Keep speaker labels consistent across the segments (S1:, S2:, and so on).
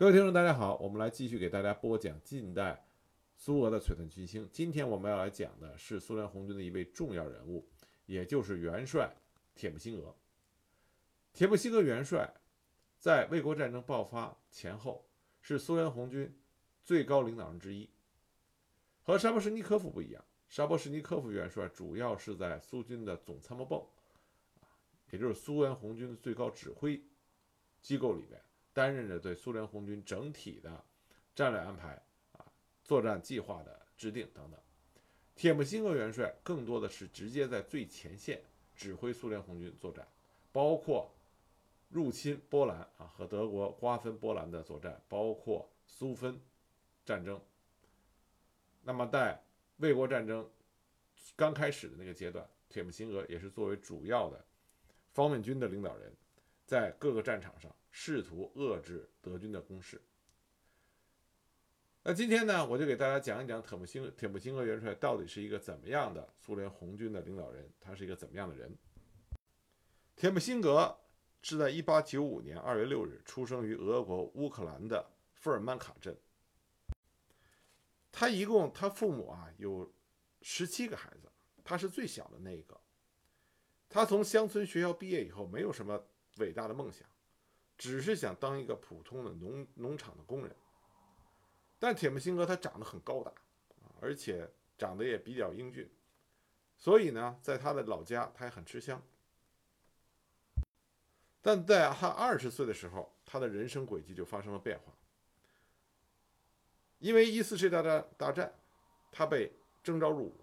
S1: 各位听众，大家好，我们来继续给大家播讲近代苏俄的璀璨群星。今天我们要来讲的是苏联红军的一位重要人物，也就是元帅铁木辛俄。铁木辛俄元帅在卫国战争爆发前后是苏联红军最高领导人之一。和沙波什尼科夫不一样，沙波什尼科夫元帅主要是在苏军的总参谋部，也就是苏联红军的最高指挥机构里边。担任着对苏联红军整体的战略安排啊、作战计划的制定等等。铁木辛格元帅更多的是直接在最前线指挥苏联红军作战，包括入侵波兰啊和德国瓜分波兰的作战，包括苏芬战争。那么在卫国战争刚开始的那个阶段，铁木辛格也是作为主要的方面军的领导人，在各个战场上。试图遏制德军的攻势。那今天呢，我就给大家讲一讲铁木辛铁木辛格元帅到底是一个怎么样的苏联红军的领导人，他是一个怎么样的人。铁木辛格是在1895年2月6日出生于俄国乌克兰的富尔曼卡镇。他一共他父母啊有十七个孩子，他是最小的那一个。他从乡村学校毕业以后，没有什么伟大的梦想。只是想当一个普通的农农场的工人，但铁木辛格他长得很高大，而且长得也比较英俊，所以呢，在他的老家他也很吃香。但在他二十岁的时候，他的人生轨迹就发生了变化，因为一次世界大战大战，他被征召入伍，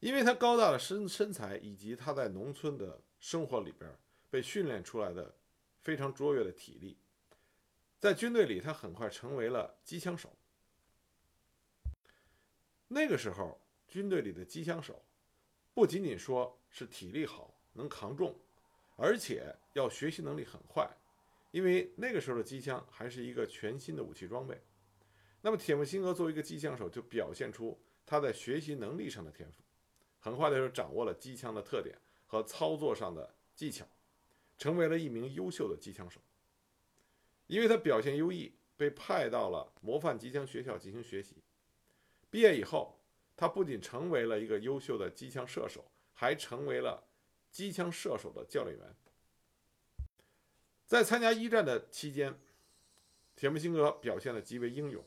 S1: 因为他高大的身身材以及他在农村的生活里边。被训练出来的非常卓越的体力，在军队里，他很快成为了机枪手。那个时候，军队里的机枪手不仅仅说是体力好、能扛重，而且要学习能力很快，因为那个时候的机枪还是一个全新的武器装备。那么，铁木辛格作为一个机枪手，就表现出他在学习能力上的天赋，很快的就掌握了机枪的特点和操作上的技巧。成为了一名优秀的机枪手，因为他表现优异，被派到了模范机枪学校进行学习。毕业以后，他不仅成为了一个优秀的机枪射手，还成为了机枪射手的教练员。在参加一战的期间，铁木辛格表现得极为英勇，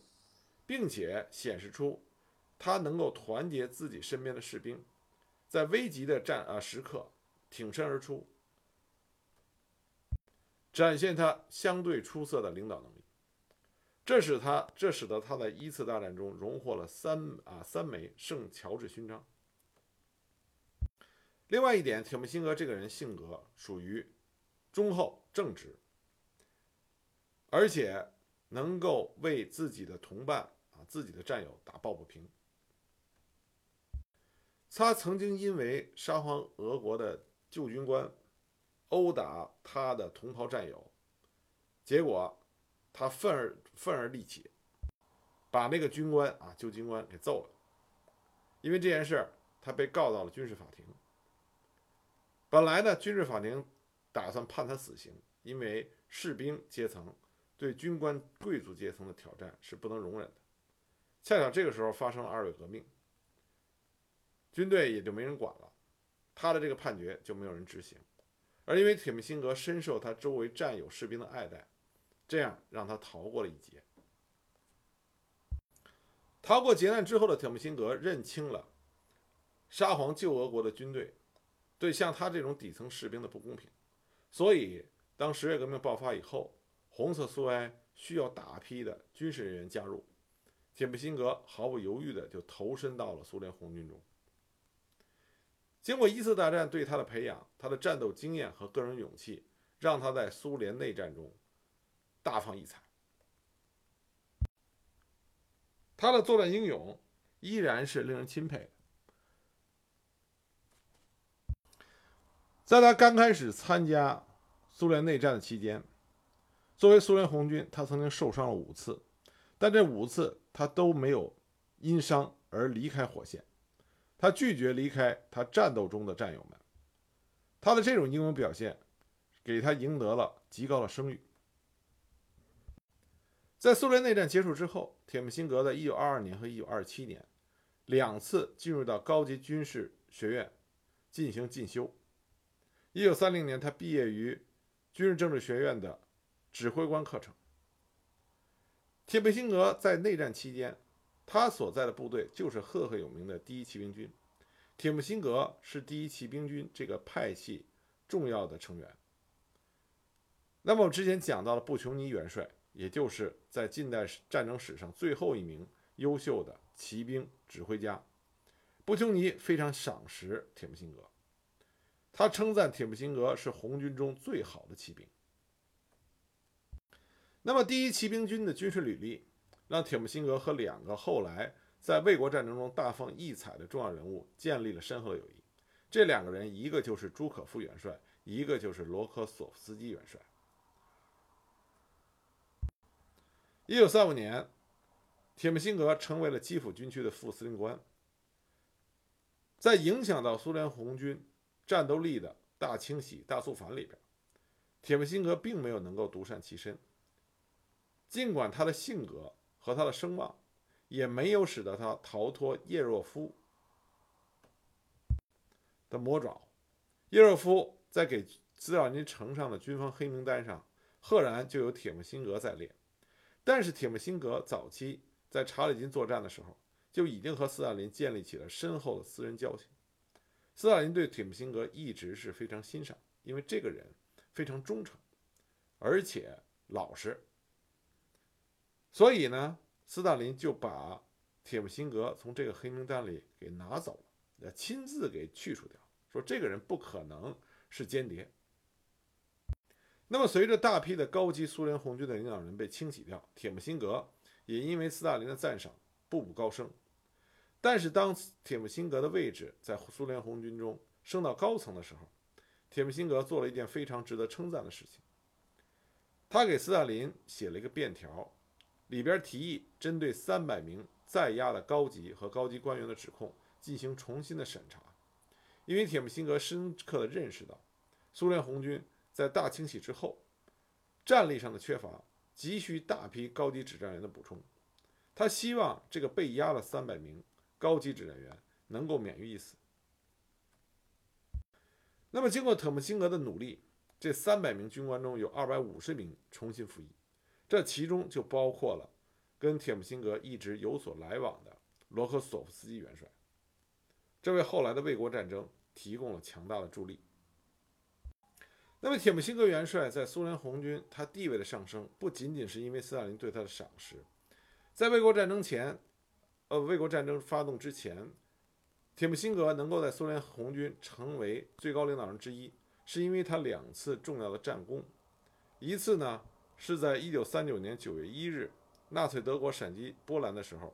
S1: 并且显示出他能够团结自己身边的士兵，在危急的战啊时刻挺身而出。展现他相对出色的领导能力，这使他这使得他在一次大战中荣获了三啊三枚圣乔治勋章。另外一点，铁木辛格这个人性格属于忠厚正直，而且能够为自己的同伴啊自己的战友打抱不平。他曾经因为沙皇俄国的旧军官。殴打他的同袍战友，结果他愤而愤而立起，把那个军官啊旧军官给揍了。因为这件事，他被告到了军事法庭。本来呢，军事法庭打算判他死刑，因为士兵阶层对军官贵族阶层的挑战是不能容忍的。恰巧这个时候发生了二月革命，军队也就没人管了，他的这个判决就没有人执行。而因为铁木辛格深受他周围战友士兵的爱戴，这样让他逃过了一劫。逃过劫难之后的铁木辛格认清了沙皇旧俄国的军队对像他这种底层士兵的不公平，所以当十月革命爆发以后，红色苏维埃需要大批的军事人员加入，铁木辛格毫不犹豫地就投身到了苏联红军中。经过一次大战对他的培养，他的战斗经验和个人勇气，让他在苏联内战中大放异彩。他的作战英勇依然是令人钦佩的。在他刚开始参加苏联内战的期间，作为苏联红军，他曾经受伤了五次，但这五次他都没有因伤而离开火线。他拒绝离开他战斗中的战友们，他的这种英勇表现，给他赢得了极高的声誉。在苏联内战结束之后，铁木辛格在1922年和1927年两次进入到高级军事学院进行进修。1930年，他毕业于军事政治学院的指挥官课程。铁木辛格在内战期间，他所在的部队就是赫赫有名的第一骑兵军。铁木辛格是第一骑兵军这个派系重要的成员。那么我之前讲到了布琼尼元帅，也就是在近代战争史上最后一名优秀的骑兵指挥家。布琼尼非常赏识铁木辛格，他称赞铁木辛格是红军中最好的骑兵。那么，第一骑兵军的军事履历让铁木辛格和两个后来在卫国战争中大放异彩的重要人物建立了深厚的友谊。这两个人，一个就是朱可夫元帅，一个就是罗科索夫斯基元帅。一九三五年，铁木辛格成为了基辅军区的副司令官。在影响到苏联红军战斗力的大清洗、大肃反里边，铁木辛格并没有能够独善其身。尽管他的性格和他的声望，也没有使得他逃脱叶若夫的魔爪。叶若夫在给斯大林呈上的军方黑名单上，赫然就有铁木辛格在列。但是铁木辛格早期在查理金作战的时候，就已经和斯大林建立起了深厚的私人交情。斯大林对铁木辛格一直是非常欣赏，因为这个人非常忠诚，而且老实。所以呢，斯大林就把铁木辛格从这个黑名单里给拿走了，亲自给去除掉，说这个人不可能是间谍。那么，随着大批的高级苏联红军的领导人被清洗掉，铁木辛格也因为斯大林的赞赏步步高升。但是，当铁木辛格的位置在苏联红军中升到高层的时候，铁木辛格做了一件非常值得称赞的事情，他给斯大林写了一个便条。里边提议针对三百名在押的高级和高级官员的指控进行重新的审查，因为铁木辛格深刻地认识到，苏联红军在大清洗之后，战力上的缺乏，急需大批高级指战员的补充。他希望这个被押的三百名高级指战员能够免于一死。那么，经过铁木辛格的努力，这三百名军官中有二百五十名重新服役。这其中就包括了跟铁木辛格一直有所来往的罗科索夫斯基元帅，这为后来的卫国战争提供了强大的助力。那么，铁木辛格元帅在苏联红军他地位的上升，不仅仅是因为斯大林对他的赏识，在卫国战争前，呃，卫国战争发动之前，铁木辛格能够在苏联红军成为最高领导人之一，是因为他两次重要的战功，一次呢。是在一九三九年九月一日，纳粹德国闪击波兰的时候，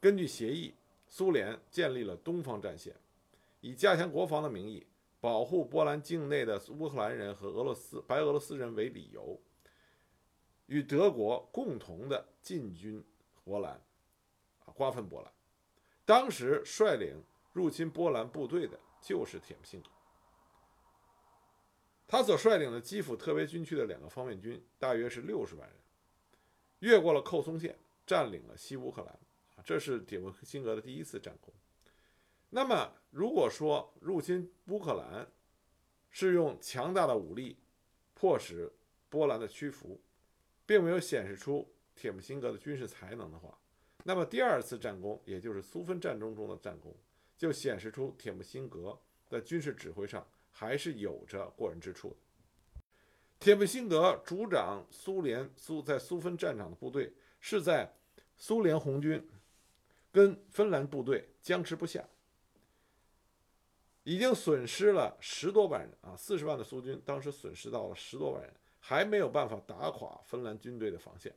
S1: 根据协议，苏联建立了东方战线，以加强国防的名义，保护波兰境内的乌克兰人和俄罗斯白俄罗斯人为理由，与德国共同的进军波兰，啊，瓜分波兰。当时率领入侵波兰部队的就是铁木辛。他所率领的基辅特别军区的两个方面军，大约是六十万人，越过了寇松线，占领了西乌克兰。这是铁木辛格的第一次战功。那么，如果说入侵乌克兰是用强大的武力迫使波兰的屈服，并没有显示出铁木辛格的军事才能的话，那么第二次战功，也就是苏芬战争中的战功，就显示出铁木辛格在军事指挥上。还是有着过人之处的。铁木辛格主掌苏联苏在苏芬战场的部队，是在苏联红军跟芬兰部队僵持不下，已经损失了十多万人啊，四十万的苏军当时损失到了十多万人，还没有办法打垮芬兰军队的防线，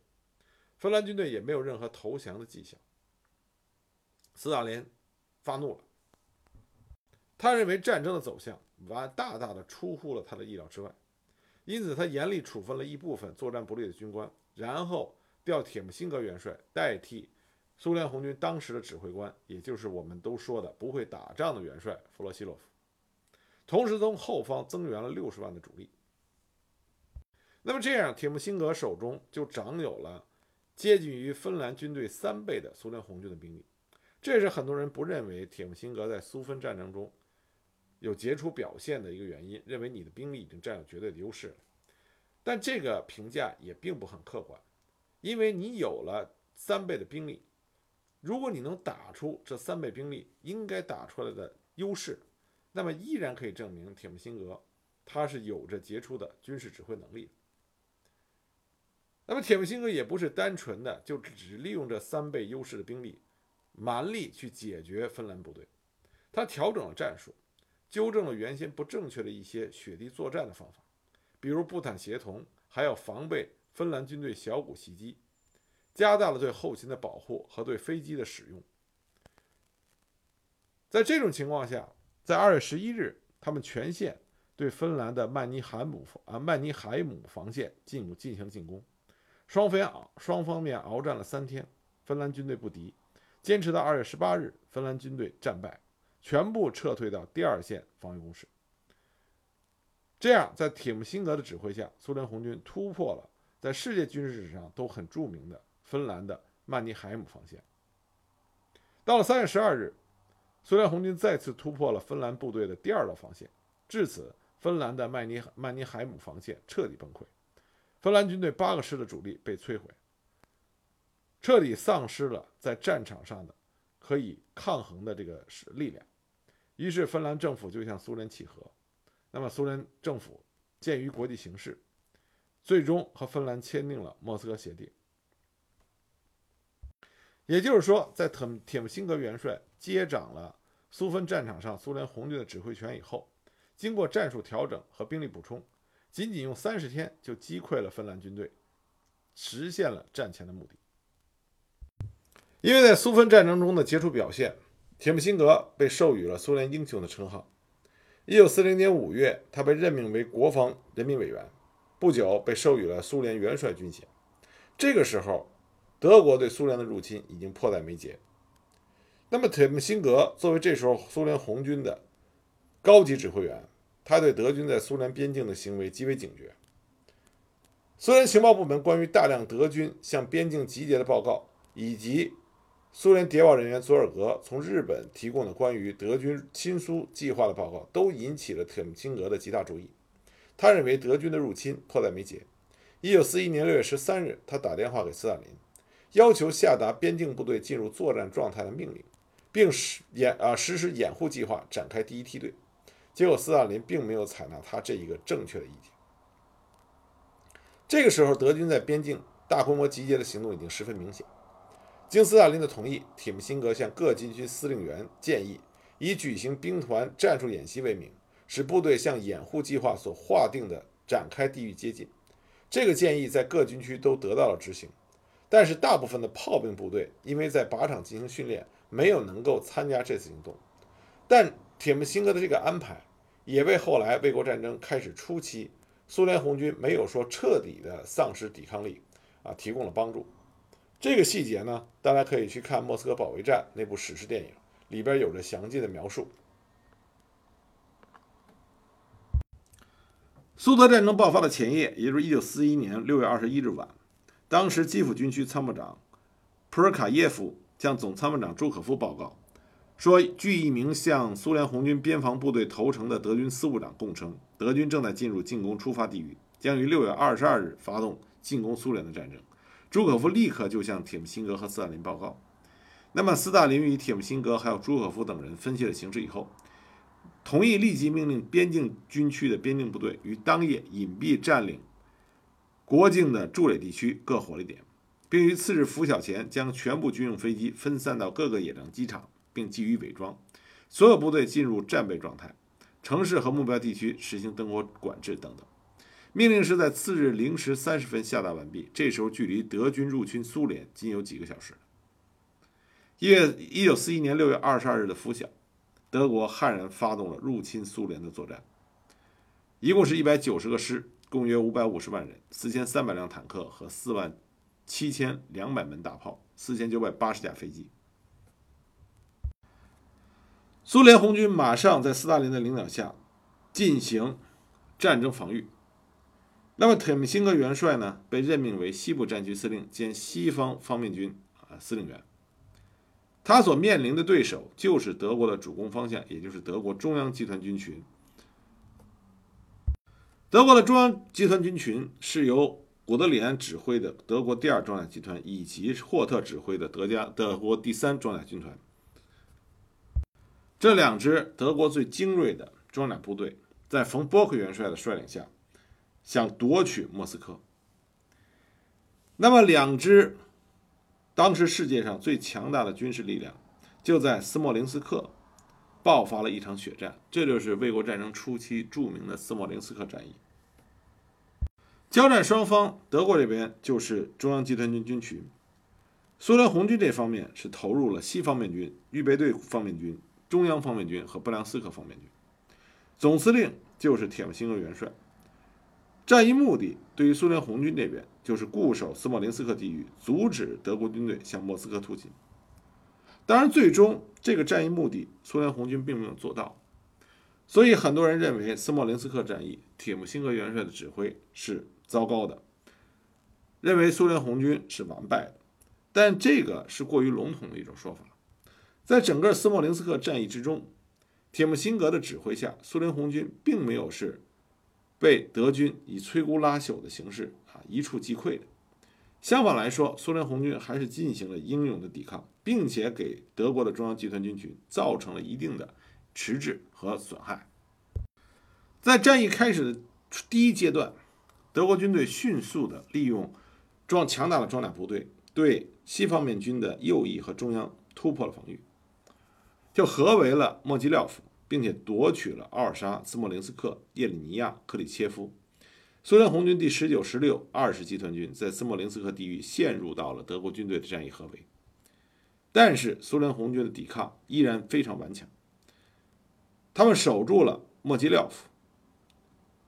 S1: 芬兰军队也没有任何投降的迹象。斯大林发怒了，他认为战争的走向。完大大的出乎了他的意料之外，因此他严厉处分了一部分作战不利的军官，然后调铁木辛格元帅代替苏联红军当时的指挥官，也就是我们都说的不会打仗的元帅弗洛西洛夫，同时从后方增援了六十万的主力。那么这样，铁木辛格手中就掌有了接近于芬兰军队三倍的苏联红军的兵力。这也是很多人不认为铁木辛格在苏芬战争中有杰出表现的一个原因，认为你的兵力已经占有绝对的优势了。但这个评价也并不很客观，因为你有了三倍的兵力，如果你能打出这三倍兵力应该打出来的优势，那么依然可以证明铁木辛格他是有着杰出的军事指挥能力。那么铁木辛格也不是单纯的就只利用这三倍优势的兵力。蛮力去解决芬兰部队，他调整了战术，纠正了原先不正确的一些雪地作战的方法，比如步坦协同，还要防备芬兰军队小股袭击，加大了对后勤的保护和对飞机的使用。在这种情况下，在二月十一日，他们全线对芬兰的曼尼海姆啊曼尼海姆防线进入进行进攻，双方双方面鏖战了三天，芬兰军队不敌。坚持到二月十八日，芬兰军队战败，全部撤退到第二线防御工事。这样，在铁木辛格的指挥下，苏联红军突破了在世界军事史上都很著名的芬兰的曼尼海姆防线。到了三月十二日，苏联红军再次突破了芬兰部队的第二道防线，至此，芬兰的曼尼曼尼海姆防线彻底崩溃，芬兰军队八个师的主力被摧毁。彻底丧失了在战场上的可以抗衡的这个力量，于是芬兰政府就向苏联契合。那么苏联政府鉴于国际形势，最终和芬兰签订了莫斯科协定。也就是说，在铁铁木辛格元帅接掌了苏芬战场上苏联红军的指挥权以后，经过战术调整和兵力补充，仅仅用三十天就击溃了芬兰军队，实现了战前的目的。因为在苏芬战争中的杰出表现，铁木辛格被授予了苏联英雄的称号。1940年5月，他被任命为国防人民委员，不久被授予了苏联元帅军衔。这个时候，德国对苏联的入侵已经迫在眉睫。那么，铁木辛格作为这时候苏联红军的高级指挥员，他对德军在苏联边境的行为极为警觉。苏联情报部门关于大量德军向边境集结的报告，以及苏联谍报人员佐尔格从日本提供的关于德军亲苏计划的报告，都引起了铁木辛格的极大注意。他认为德军的入侵迫在眉睫。一九四一年六月十三日，他打电话给斯大林，要求下达边境部队进入作战状态的命令，并实掩啊实施掩护计划，展开第一梯队。结果，斯大林并没有采纳他这一个正确的意见。这个时候，德军在边境大规模集结的行动已经十分明显。经斯大林的同意，铁木辛格向各军区司令员建议，以举行兵团战术演习为名，使部队向掩护计划所划定的展开地域接近。这个建议在各军区都得到了执行，但是大部分的炮兵部队因为在靶场进行训练，没有能够参加这次行动。但铁木辛格的这个安排，也为后来卫国战争开始初期，苏联红军没有说彻底的丧失抵抗力啊，提供了帮助。这个细节呢，大家可以去看《莫斯科保卫战》那部史诗电影，里边有着详尽的描述。苏德战争爆发的前夜，也就是1941年6月21日晚，当时基辅军区参谋长普尔卡耶夫向总参谋长朱可夫报告说，据一名向苏联红军边防部队投诚的德军司务长供称，德军正在进入进攻出发地域，将于6月22日发动进攻苏联的战争。朱可夫立刻就向铁木辛格和斯大林报告。那么，斯大林与铁木辛格还有朱可夫等人分析了形势以后，同意立即命令边境军区的边境部队于当夜隐蔽占领国境的筑垒地区各火力点，并于次日拂晓前将全部军用飞机分散到各个野战机场，并给予伪装。所有部队进入战备状态，城市和目标地区实行灯火管制等等。命令是在次日零时三十分下达完毕。这时候，距离德军入侵苏联仅有几个小时。一月一九四一年六月二十二日的拂晓，德国悍然发动了入侵苏联的作战。一共是一百九十个师，共约五百五十万人，四千三百辆坦克和四万七千两百门大炮，四千九百八十架飞机。苏联红军马上在斯大林的领导下进行战争防御。那么铁木辛格元帅呢，被任命为西部战区司令兼西方方面军啊司令员。他所面临的对手就是德国的主攻方向，也就是德国中央集团军群。德国的中央集团军群是由古德里安指挥的德国第二装甲集团，以及霍特指挥的德加德国第三装甲军团。这两支德国最精锐的装甲部队，在冯·波克元帅的率领下，想夺取莫斯科。那么，两支当时世界上最强大的军事力量，就在斯莫林斯克爆发了一场血战。这就是卫国战争初期著名的斯莫林斯克战役。交战双方，德国这边就是中央集团军军群，苏联红军这方面是投入了西方面军、预备队方面军。中央方面军和布良斯克方面军，总司令就是铁木辛格元帅。战役目的对于苏联红军那边就是固守斯莫林斯克地域，阻止德国军队向莫斯科突进。当然，最终这个战役目的苏联红军并没有做到，所以很多人认为斯莫林斯克战役铁木辛格元帅的指挥是糟糕的，认为苏联红军是完败的。但这个是过于笼统的一种说法。在整个斯莫林斯克战役之中，铁木辛格的指挥下，苏联红军并没有是被德军以摧枯拉朽的形式啊一触即溃的。相反来说，苏联红军还是进行了英勇的抵抗，并且给德国的中央集团军群造成了一定的迟滞和损害。在战役开始的第一阶段，德国军队迅速的利用装强大的装甲部队，对西方面军的右翼和中央突破了防御。就合围了莫吉廖夫，并且夺取了奥尔沙、斯莫林斯克、叶里尼亚、克里切夫。苏联红军第十九、十六、二十集团军在斯莫林斯克地域陷入到了德国军队的战役合围，但是苏联红军的抵抗依然非常顽强。他们守住了莫基廖夫，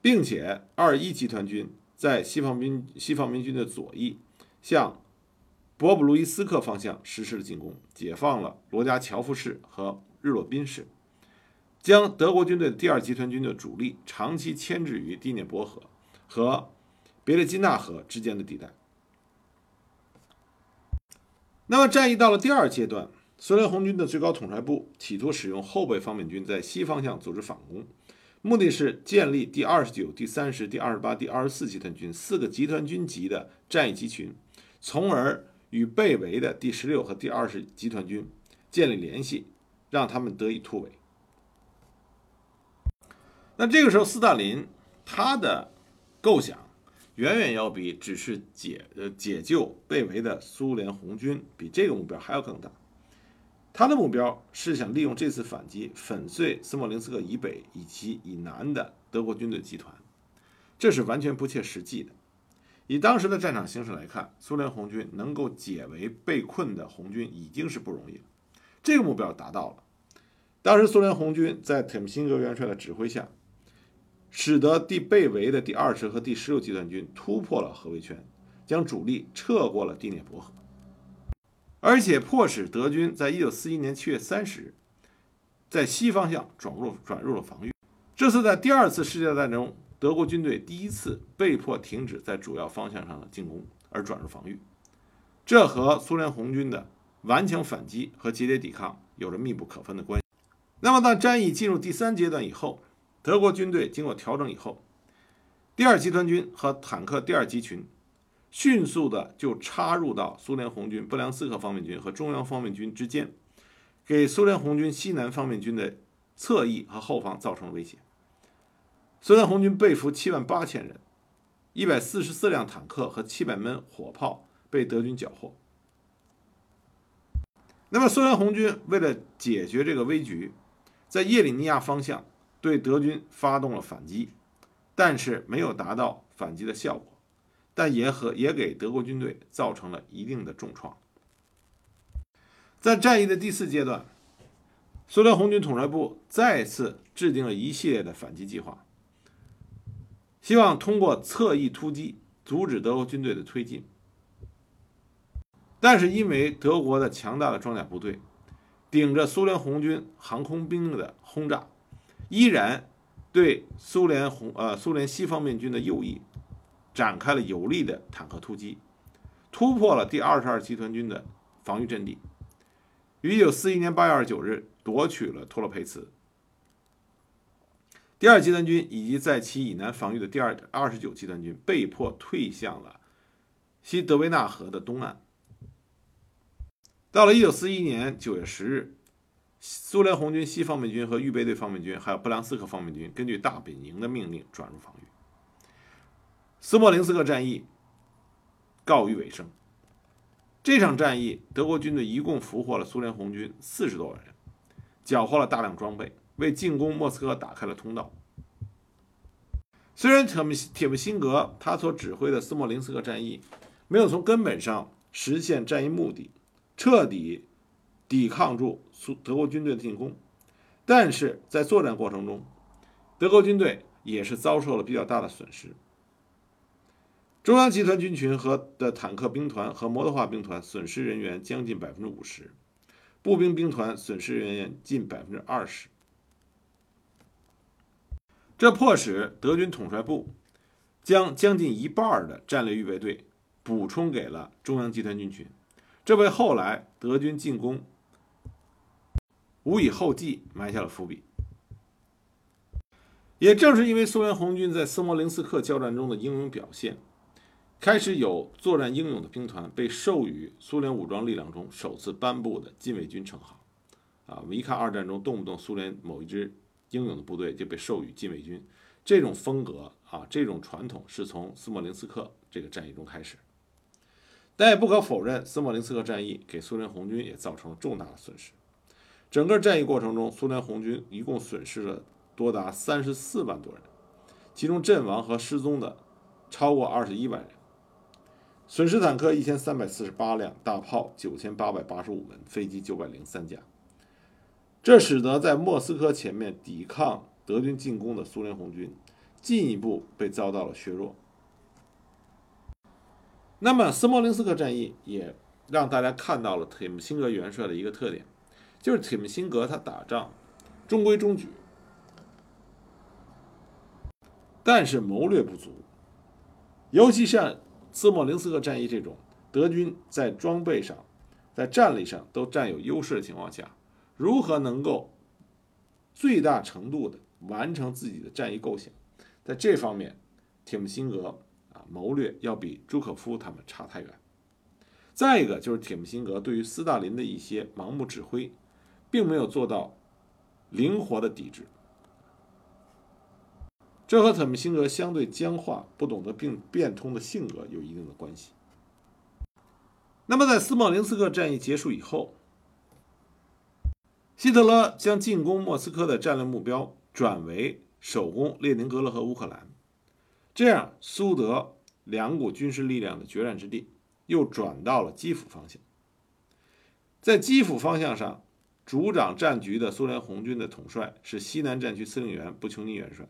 S1: 并且二一集团军在西方兵西方民军的左翼向。博布鲁伊斯克方向实施了进攻，解放了罗加乔夫市和日洛宾市，将德国军队第二集团军的主力长期牵制于第聂伯河和别列金纳河之间的地带。那么，战役到了第二阶段，苏联红军的最高统帅部企图使用后备方面军在西方向组织反攻，目的是建立第二十九、第三十、第二十八、第二十四集团军四个集团军级的战役集群，从而。与被围的第十六和第二十集团军建立联系，让他们得以突围。那这个时候，斯大林他的构想远远要比只是解呃解救被围的苏联红军比这个目标还要更大。他的目标是想利用这次反击粉碎斯莫林斯克以北以及以南的德国军队集团，这是完全不切实际的。以当时的战场形势来看，苏联红军能够解围被困的红军已经是不容易了。这个目标达到了。当时苏联红军在铁木辛格元帅的指挥下，使得第被围的第二十和第十六集团军突破了合围圈，将主力撤过了第聂伯河，而且迫使德军在一九四一年七月三十日在西方向转入转入了防御。这是在第二次世界大战中。德国军队第一次被迫停止在主要方向上的进攻，而转入防御，这和苏联红军的顽强反击和节节抵抗有着密不可分的关系。那么，当战役进入第三阶段以后，德国军队经过调整以后，第二集团军和坦克第二集群迅速的就插入到苏联红军布良斯克方面军和中央方面军之间，给苏联红军西南方面军的侧翼和后方造成了威胁。苏联红军被俘七万八千人，一百四十四辆坦克和七百门火炮被德军缴获。那么，苏联红军为了解决这个危局，在叶里尼亚方向对德军发动了反击，但是没有达到反击的效果，但也和也给德国军队造成了一定的重创。在战役的第四阶段，苏联红军统帅部再次制定了一系列的反击计划。希望通过侧翼突击阻止德国军队的推进，但是因为德国的强大的装甲部队顶着苏联红军航空兵的轰炸，依然对苏联红呃苏联西方面军的右翼展开了有力的坦克突击，突破了第二十二集团军的防御阵地，于一九四一年八月二十九日夺取了托洛佩茨。第二集团军以及在其以南防御的第二二十九集团军被迫退向了西德维纳河的东岸。到了一九四一年九月十日，苏联红军西方面军和预备队方面军，还有布良斯克方面军，根据大本营的命令转入防御。斯莫林斯克战役告于尾声。这场战役，德国军队一共俘获了苏联红军四十多万人，缴获了大量装备。为进攻莫斯科打开了通道。虽然铁木铁木辛格他所指挥的斯莫林斯克战役没有从根本上实现战役目的，彻底抵抗住苏德国军队的进攻，但是在作战过程中，德国军队也是遭受了比较大的损失。中央集团军群和的坦克兵团和摩托化兵团损失人员将近百分之五十，步兵兵团损失人员近百分之二十。这迫使德军统帅部将将近一半的战略预备队补充给了中央集团军群，这为后来德军进攻无以后继埋下了伏笔。也正是因为苏联红军在斯摩棱斯克交战中的英勇表现，开始有作战英勇的兵团被授予苏联武装力量中首次颁布的禁卫军称号。啊，我们一看二战中动不动苏联某一支。英勇的部队就被授予禁卫军，这种风格啊，这种传统是从斯莫林斯克这个战役中开始。但也不可否认，斯莫林斯克战役给苏联红军也造成了重大的损失。整个战役过程中，苏联红军一共损失了多达三十四万多人，其中阵亡和失踪的超过二十一万人，损失坦克一千三百四十八辆，大炮九千八百八十五门，飞机九百零三架。这使得在莫斯科前面抵抗德军进攻的苏联红军进一步被遭到了削弱。那么，斯莫林斯克战役也让大家看到了铁木辛格元帅的一个特点，就是铁木辛格他打仗中规中矩，但是谋略不足。尤其像斯莫林斯克战役这种德军在装备上、在战力上都占有优势的情况下。如何能够最大程度的完成自己的战役构想，在这方面，铁木辛格啊谋略要比朱可夫他们差太远。再一个就是铁木辛格对于斯大林的一些盲目指挥，并没有做到灵活的抵制，这和铁木辛格相对僵化、不懂得并变通的性格有一定的关系。那么在斯莫林斯克战役结束以后。希特勒将进攻莫斯科的战略目标转为守攻列宁格勒和乌克兰，这样苏德两股军事力量的决战之地又转到了基辅方向。在基辅方向上，主掌战局的苏联红军的统帅是西南战区司令员布琼尼元帅。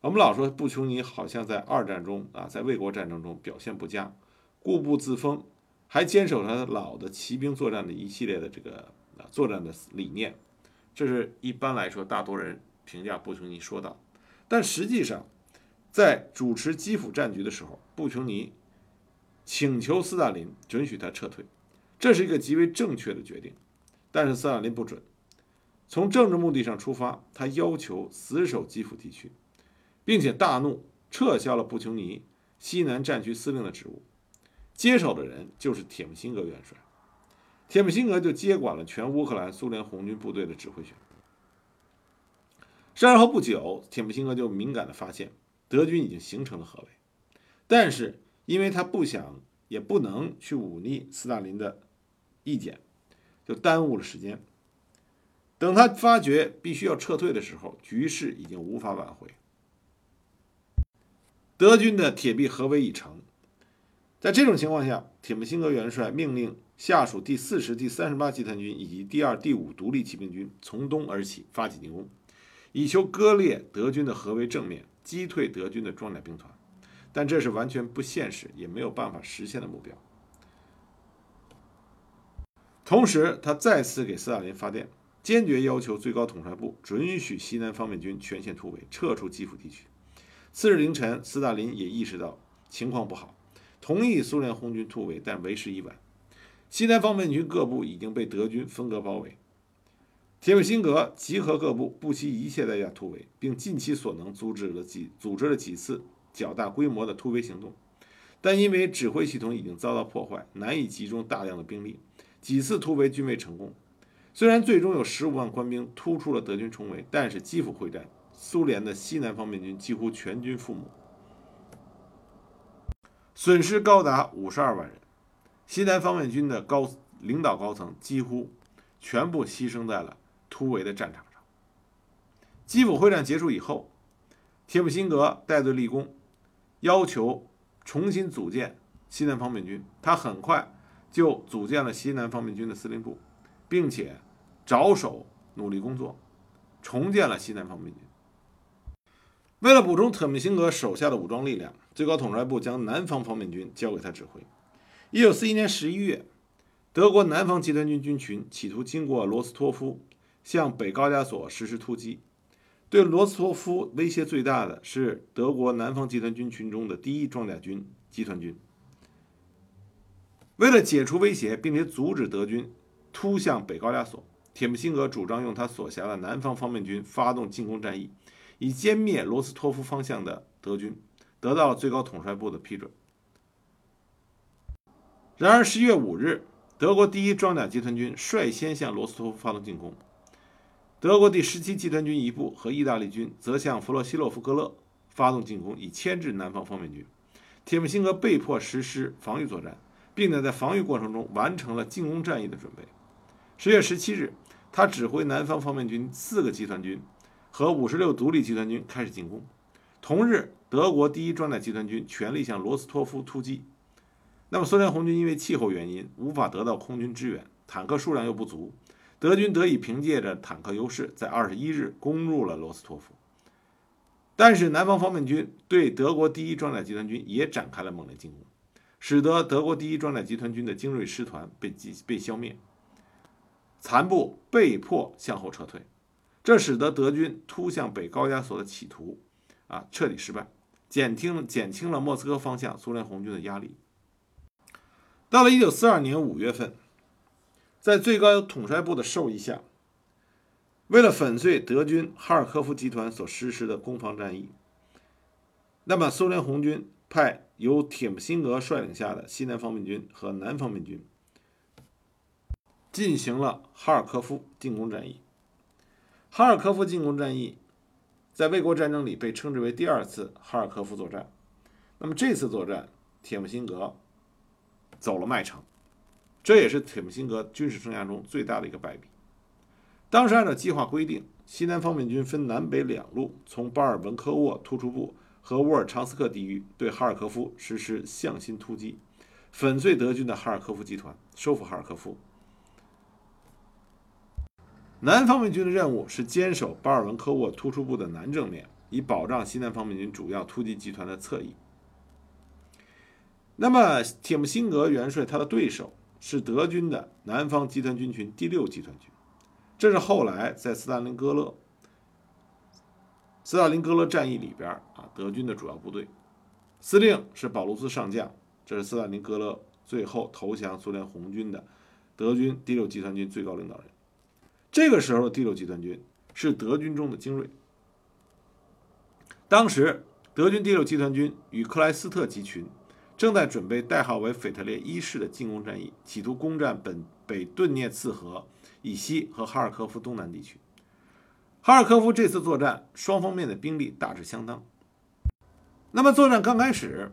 S1: 我们老说布琼尼好像在二战中啊，在卫国战争中表现不佳，固步自封，还坚守他老的骑兵作战的一系列的这个。啊，作战的理念，这是一般来说大多人评价布琼尼说道。但实际上，在主持基辅战局的时候，布琼尼请求斯大林准许他撤退，这是一个极为正确的决定。但是斯大林不准。从政治目的上出发，他要求死守基辅地区，并且大怒，撤销了布琼尼西南战区司令的职务，接手的人就是铁木辛格元帅。铁木辛格就接管了全乌克兰苏联红军部队的指挥权。然后不久，铁木辛格就敏感地发现德军已经形成了合围，但是因为他不想也不能去忤逆斯大林的意见，就耽误了时间。等他发觉必须要撤退的时候，局势已经无法挽回，德军的铁壁合围已成。在这种情况下，铁木辛格元帅命令。下属第四十、第三十八集团军以及第二、第五独立骑兵军从东而起发起进攻，以求割裂德军的合围正面，击退德军的装甲兵团。但这是完全不现实，也没有办法实现的目标。同时，他再次给斯大林发电，坚决要求最高统帅部准许西南方面军全线突围，撤出基辅地区。次日凌晨，斯大林也意识到情况不好，同意苏联红军突围，但为时已晚。西南方面军各部已经被德军分割包围，铁木辛格集合各部，不惜一切代价突围，并尽其所能阻止了几组织了几次较大规模的突围行动，但因为指挥系统已经遭到破坏，难以集中大量的兵力，几次突围均未成功。虽然最终有十五万官兵突出了德军重围，但是基辅会战，苏联的西南方面军几乎全军覆没，损失高达五十二万人。西南方面军的高领导高层几乎全部牺牲在了突围的战场上。基辅会战结束以后，铁木辛格带队立功，要求重新组建西南方面军。他很快就组建了西南方面军的司令部，并且着手努力工作，重建了西南方面军。为了补充特米辛格手下的武装力量，最高统帅部将南方方面军交给他指挥。一九四一年十一月，德国南方集团军军群企图经过罗斯托夫向北高加索实施突击。对罗斯托夫威胁最大的是德国南方集团军群中的第一装甲军集团军。为了解除威胁，并且阻止德军突向北高加索，铁木辛格主张用他所辖的南方方面军发动进攻战役，以歼灭罗斯托夫方向的德军，得到了最高统帅部的批准。然而，十一月五日，德国第一装甲集团军率先向罗斯托夫发动进攻，德国第十七集团军一部和意大利军则向弗洛西洛夫格勒发动进攻，以牵制南方方面军。铁木辛格被迫实施防御作战，并且在防御过程中完成了进攻战役的准备。十月十七日，他指挥南方方面军四个集团军和五十六独立集团军开始进攻。同日，德国第一装甲集团军全力向罗斯托夫突击。那么，苏联红军因为气候原因无法得到空军支援，坦克数量又不足，德军得以凭借着坦克优势，在二十一日攻入了罗斯托夫。但是，南方方面军对德国第一装甲集团军也展开了猛烈进攻，使得德国第一装甲集团军的精锐师团被击被消灭，残部被迫向后撤退，这使得德军突向北高加索的企图啊彻底失败，减轻减轻了莫斯科方向苏联红军的压力。到了一九四二年五月份，在最高统帅部的授意下，为了粉碎德军哈尔科夫集团所实施的攻防战役，那么苏联红军派由铁木辛格率领下的西南方面军和南方面军进行了哈尔科夫进攻战役。哈尔科夫进攻战役在卫国战争里被称之为第二次哈尔科夫作战。那么这次作战，铁木辛格。走了麦城，这也是铁木辛格军事生涯中最大的一个败笔。当时按照计划规定，西南方面军分南北两路，从巴尔文科沃突出部和沃尔昌斯克地域对哈尔科夫实施向心突击，粉碎德军的哈尔科夫集团，收复哈尔科夫。南方面军的任务是坚守巴尔文科沃突出部的南正面，以保障西南方面军主要突击集团的侧翼。那么，铁木辛格元帅他的对手是德军的南方集团军群第六集团军，这是后来在斯大林格勒斯大林格勒战役里边啊德军的主要部队，司令是保卢斯上将，这是斯大林格勒最后投降苏联红军的德军第六集团军最高领导人。这个时候的第六集团军是德军中的精锐。当时德军第六集团军与克莱斯特集群。正在准备代号为“腓特烈一世”的进攻战役，企图攻占本北顿涅茨河以西和哈尔科夫东南地区。哈尔科夫这次作战，双方面的兵力大致相当。那么作战刚开始，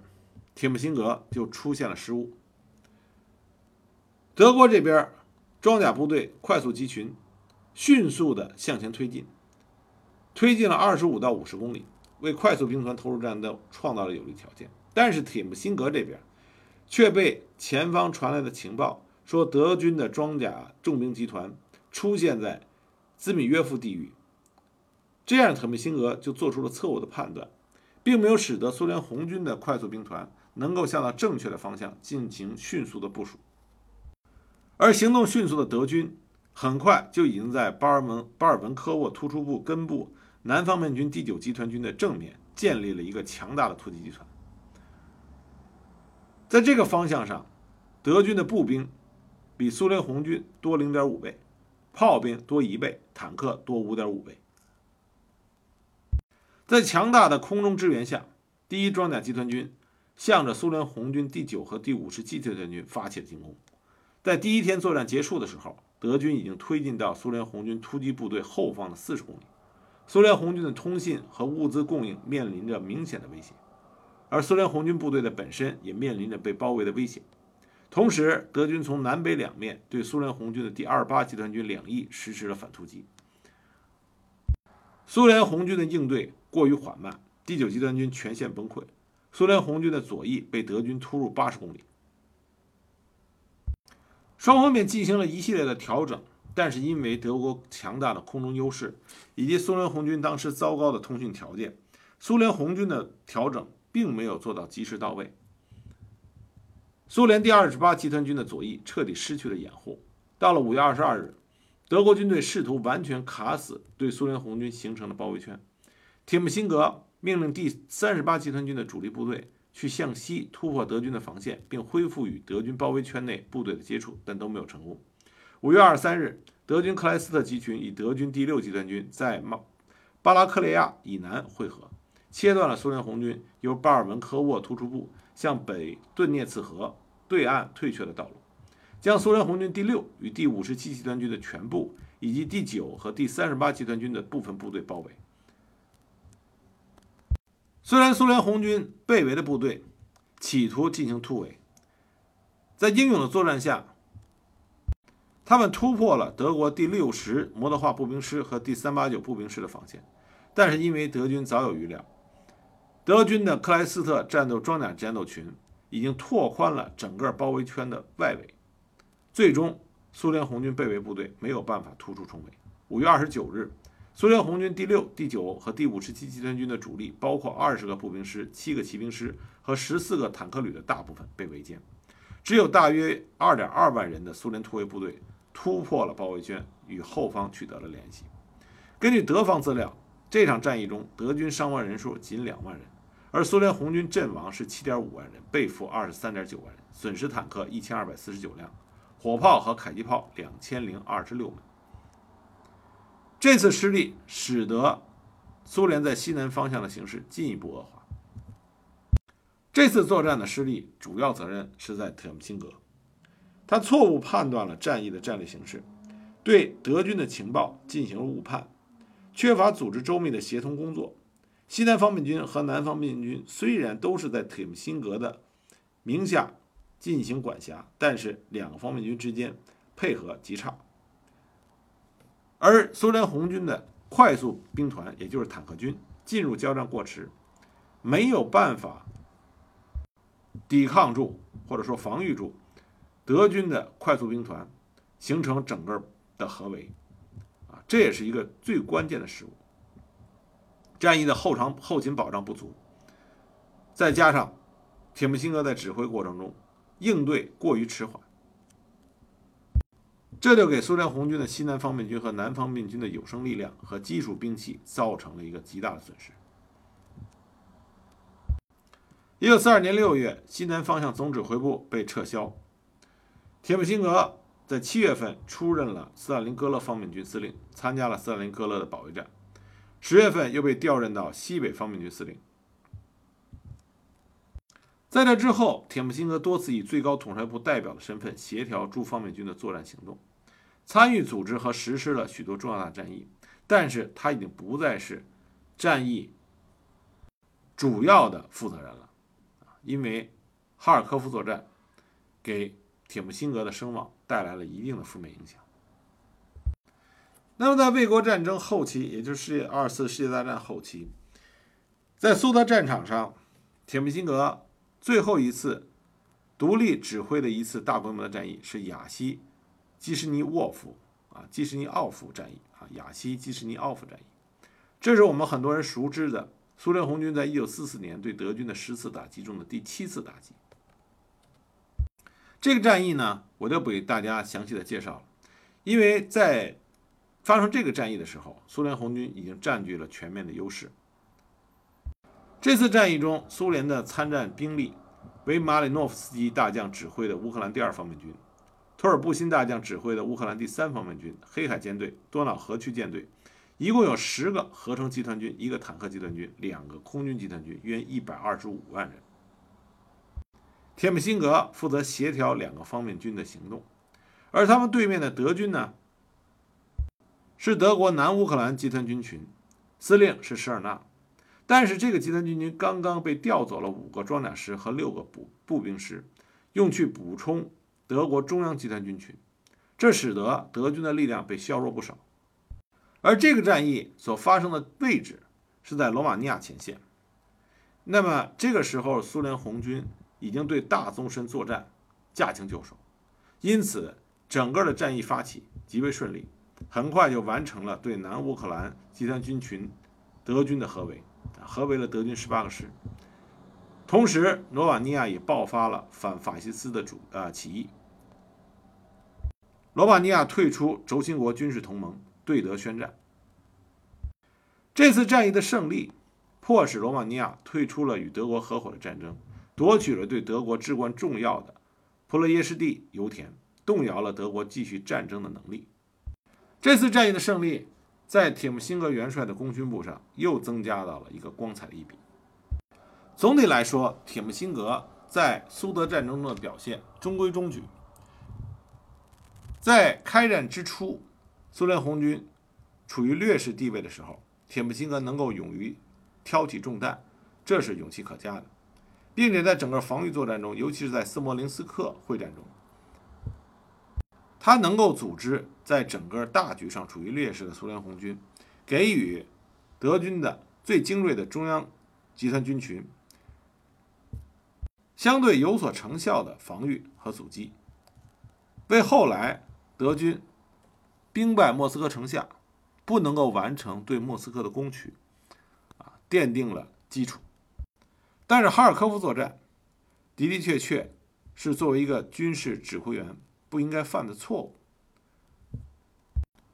S1: 铁木辛格就出现了失误。德国这边装甲部队快速集群，迅速的向前推进，推进了二十五到五十公里，为快速兵团投入战斗创造了有利条件。但是铁木辛格这边却被前方传来的情报说，德军的装甲重兵集团出现在兹米约夫地域，这样铁木辛格就做出了错误的判断，并没有使得苏联红军的快速兵团能够向到正确的方向进行迅速的部署。而行动迅速的德军很快就已经在巴尔文巴尔文科沃突出部根部南方面军第九集团军的正面建立了一个强大的突击集团。在这个方向上，德军的步兵比苏联红军多零点五倍，炮兵多一倍，坦克多五点五倍。在强大的空中支援下，第一装甲集团军向着苏联红军第九和第五十集团军发起了进攻。在第一天作战结束的时候，德军已经推进到苏联红军突击部队后方的四十公里，苏联红军的通信和物资供应面临着明显的威胁，而苏联红军部队的本身也面临着被包围的危险。同时，德军从南北两面对苏联红军的第二八集团军两翼实施了反突击。苏联红军的应对过于缓慢，第九集团军全线崩溃，苏联红军的左翼被德军突入八十公里。双方便进行了一系列的调整，但是因为德国强大的空中优势以及苏联红军当时糟糕的通讯条件，苏联红军的调整并没有做到及时到位。苏联第二十八集团军的左翼彻底失去了掩护。到了五月二十二日，德国军队试图完全卡死对苏联红军形成的包围圈。铁木辛格命令第三十八集团军的主力部队。去向西突破德军的防线，并恢复与德军包围圈内部队的接触，但都没有成功。五月二十三日，德军克莱斯特集群与德军第六集团军在马巴拉克雷亚以南会合，切断了苏联红军由巴尔文科沃突出部向北顿涅茨河对岸退却的道路，将苏联红军第六与第五十七集团军的全部以及第九和第三十八集团军的部分部队包围。虽然苏联红军被围的部队企图进行突围，在英勇的作战下，他们突破了德国第六十摩托化步兵师和第三八九步兵师的防线，但是因为德军早有预料，德军的克莱斯特战斗装甲战斗群已经拓宽了整个包围圈的外围，最终苏联红军被围部队没有办法突出重围。五月二十九日。苏联红军第六、第九和第五十七集团军的主力，包括二十个步兵师、七个骑兵师和十四个坦克旅的大部分被围歼，只有大约二点二万人的苏联突围部队突破了包围圈，与后方取得了联系。根据德方资料，这场战役中德军伤亡人数仅两万人，而苏联红军阵亡是七点五万人，被俘二十三点九万人，损失坦克一千二百四十九辆，火炮和迫击炮两千零二十六门。这次失利使得苏联在西南方向的形势进一步恶化。这次作战的失利主要责任是在特姆辛格，他错误判断了战役的战略形势，对德军的情报进行了误判，缺乏组织周密的协同工作。西南方面军和南方面军虽然都是在特姆辛格的名下进行管辖，但是两个方面军之间配合极差。而苏联红军的快速兵团，也就是坦克军，进入交战过迟，没有办法抵抗住或者说防御住德军的快速兵团，形成整个的合围，啊，这也是一个最关键的失误。战役的后长后勤保障不足，再加上铁木辛格在指挥过程中应对过于迟缓。这就给苏联红军的西南方面军和南方面军的有生力量和基础兵器造成了一个极大的损失。一九四二年六月，西南方向总指挥部被撤销，铁木辛格在七月份出任了斯大林格勒方面军司令，参加了斯大林格勒的保卫战。十月份又被调任到西北方面军司令。在这之后，铁木辛格多次以最高统帅部代表的身份协调诸方面军的作战行动。参与组织和实施了许多重要的战役，但是他已经不再是战役主要的负责人了，因为哈尔科夫作战给铁木辛格的声望带来了一定的负面影响。那么，在卫国战争后期，也就是世界二次世界大战后期，在苏德战场上，铁木辛格最后一次独立指挥的一次大规模的战役是雅西。基什尼沃夫啊，基什尼奥夫战役啊，雅西基什尼奥夫战役，这是我们很多人熟知的苏联红军在一九四四年对德军的十次打击中的第七次打击。这个战役呢，我就不给大家详细的介绍了，因为在发生这个战役的时候，苏联红军已经占据了全面的优势。这次战役中，苏联的参战兵力为马里诺夫斯基大将指挥的乌克兰第二方面军，托尔布辛大将指挥的乌克兰第三方面军、黑海舰队、多瑙河区舰队，一共有十个合成集团军、一个坦克集团军、两个空军集团军，约一百二十五万人。铁姆辛格负责协调两个方面军的行动，而他们对面的德军呢，是德国南乌克兰集团军群，司令是施尔纳。但是这个集团军军刚刚被调走了五个装甲师和六个步步兵师，用去补充德国中央集团军群，这使得德军的力量被削弱不少。而这个战役所发生的位置是在罗马尼亚前线，那么这个时候苏联红军已经对大纵深作战驾轻就熟，因此整个的战役发起极为顺利，很快就完成了对南乌克兰集团军群德军的合围。合围了德军十八个师，同时罗马尼亚也爆发了反法西斯的主啊起义。罗马尼亚退出轴心国军事同盟，对德宣战。这次战役的胜利，迫使罗马尼亚退出了与德国合伙的战争，夺取了对德国至关重要的普罗耶什地油田，动摇了德国继续战争的能力。这次战役的胜利。在铁木辛格元帅的功勋簿上又增加到了一个光彩的一笔。总体来说，铁木辛格在苏德战争中的表现中规中矩。在开战之初，苏联红军处于劣势地位的时候，铁木辛格能够勇于挑起重担，这是勇气可嘉的，并且在整个防御作战中，尤其是在斯摩棱斯克会战中。他能够组织在整个大局上处于劣势的苏联红军，给予德军的最精锐的中央集团军群相对有所成效的防御和阻击，为后来德军兵败莫斯科城下，不能够完成对莫斯科的攻取，啊，奠定了基础。但是哈尔科夫作战的的确确是作为一个军事指挥员。不应该犯的错误，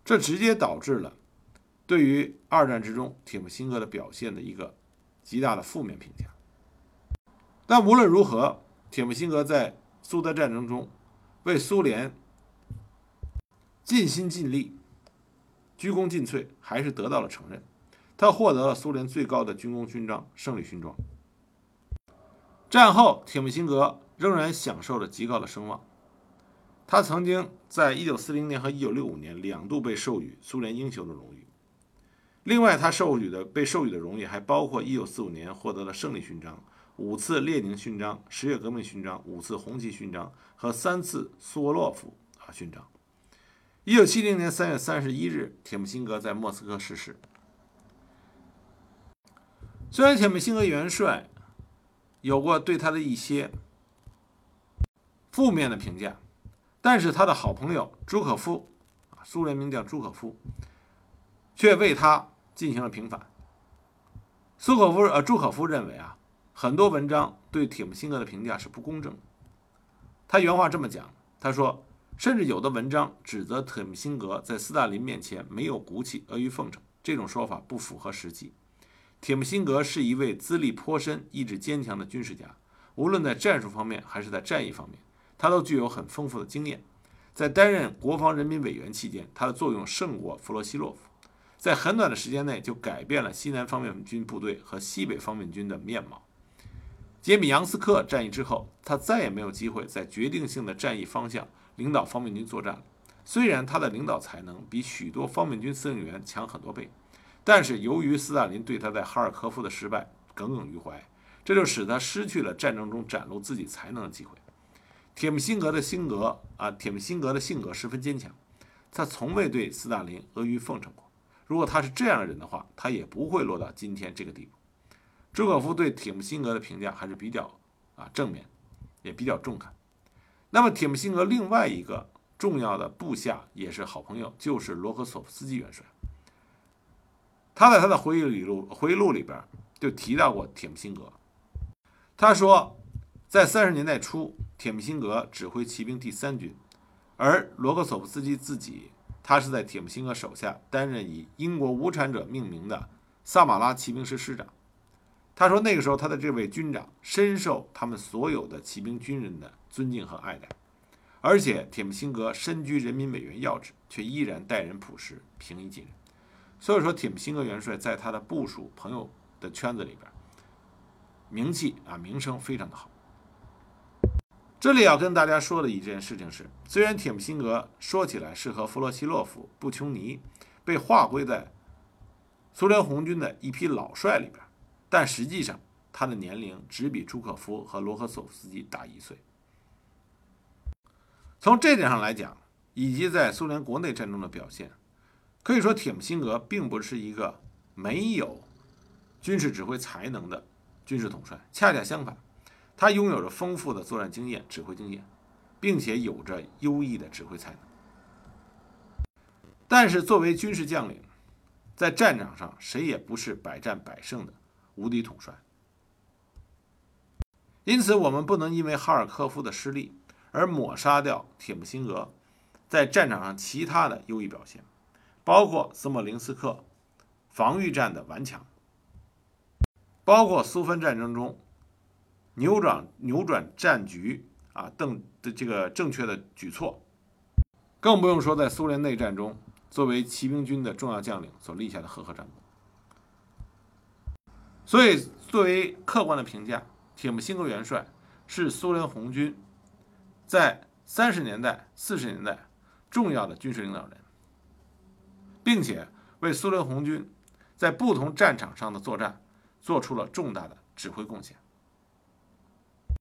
S1: 这直接导致了对于二战之中铁木辛格的表现的一个极大的负面评价。但无论如何，铁木辛格在苏德战争中为苏联尽心尽力、鞠躬尽瘁，还是得到了承认。他获得了苏联最高的军功勋章——胜利勋章。战后，铁木辛格仍然享受着极高的声望。他曾经在1940年和1965年两度被授予苏联英雄的荣誉。另外，他授予的被授予的荣誉还包括1945年获得了胜利勋章、五次列宁勋章、十月革命勋章、五次红旗勋章和三次苏沃洛夫啊勋章。1970年3月31日，铁木辛格在莫斯科逝世。虽然铁木辛格元帅有过对他的一些负面的评价。但是他的好朋友朱可夫，苏联名将朱可夫，却为他进行了平反。苏可夫呃，朱可夫认为啊，很多文章对铁木辛格的评价是不公正的。他原话这么讲，他说，甚至有的文章指责铁木辛格在斯大林面前没有骨气、阿谀奉承，这种说法不符合实际。铁木辛格是一位资历颇深、意志坚强的军事家，无论在战术方面还是在战役方面。他都具有很丰富的经验，在担任国防人民委员期间，他的作用胜过弗洛西洛夫，在很短的时间内就改变了西南方面军部队和西北方面军的面貌。杰米扬斯克战役之后，他再也没有机会在决定性的战役方向领导方面军作战了。虽然他的领导才能比许多方面军司令员强很多倍，但是由于斯大林对他在哈尔科夫的失败耿耿于怀，这就使他失去了战争中展露自己才能的机会。铁木辛格的性格啊，铁木辛格的性格十分坚强，他从未对斯大林阿谀奉承过。如果他是这样的人的话，他也不会落到今天这个地步。朱可夫对铁木辛格的评价还是比较啊正面，也比较中肯。那么，铁木辛格另外一个重要的部下也是好朋友，就是罗科索夫斯基元帅。他在他的回忆里录回忆录里边就提到过铁木辛格，他说。在三十年代初，铁木辛格指挥骑兵第三军，而罗克索夫斯基自己，他是在铁木辛格手下担任以英国无产者命名的萨马拉骑兵师师长。他说那个时候他的这位军长深受他们所有的骑兵军人的尊敬和爱戴，而且铁木辛格身居人民委员要职，却依然待人朴实、平易近人。所以说，铁木辛格元帅在他的部属朋友的圈子里边，名气啊名声非常的好。这里要跟大家说的一件事情是，虽然铁木辛格说起来是和弗洛西洛夫、布琼尼被划归在苏联红军的一批老帅里边，但实际上他的年龄只比朱可夫和罗赫索夫斯基大一岁。从这点上来讲，以及在苏联国内战争的表现，可以说铁木辛格并不是一个没有军事指挥才能的军事统帅，恰恰相反。他拥有着丰富的作战经验、指挥经验，并且有着优异的指挥才能。但是，作为军事将领，在战场上谁也不是百战百胜的无敌统帅。因此，我们不能因为哈尔科夫的失利而抹杀掉铁木辛格在战场上其他的优异表现，包括斯莫林斯克防御战的顽强，包括苏芬战争中。扭转扭转战局啊，等的这个正确的举措，更不用说在苏联内战中作为骑兵军的重要将领所立下的赫赫战功。所以，作为客观的评价，铁木辛格元帅是苏联红军在三十年代、四十年代重要的军事领导人，并且为苏联红军在不同战场上的作战做出了重大的指挥贡献。